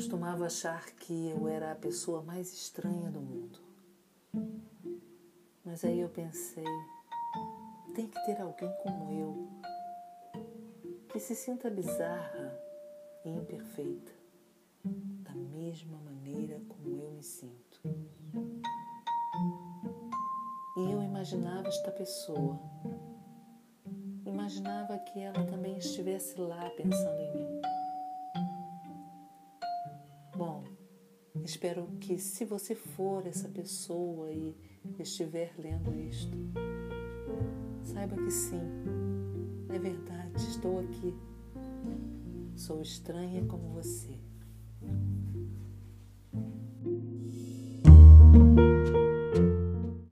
imaginava achar que eu era a pessoa mais estranha do mundo. Mas aí eu pensei, tem que ter alguém como eu, que se sinta bizarra e imperfeita, da mesma maneira como eu me sinto. E eu imaginava esta pessoa, imaginava que ela também estivesse lá pensando em mim. Bom, espero que se você for essa pessoa e estiver lendo isto, saiba que sim, é verdade, estou aqui. Sou estranha como você.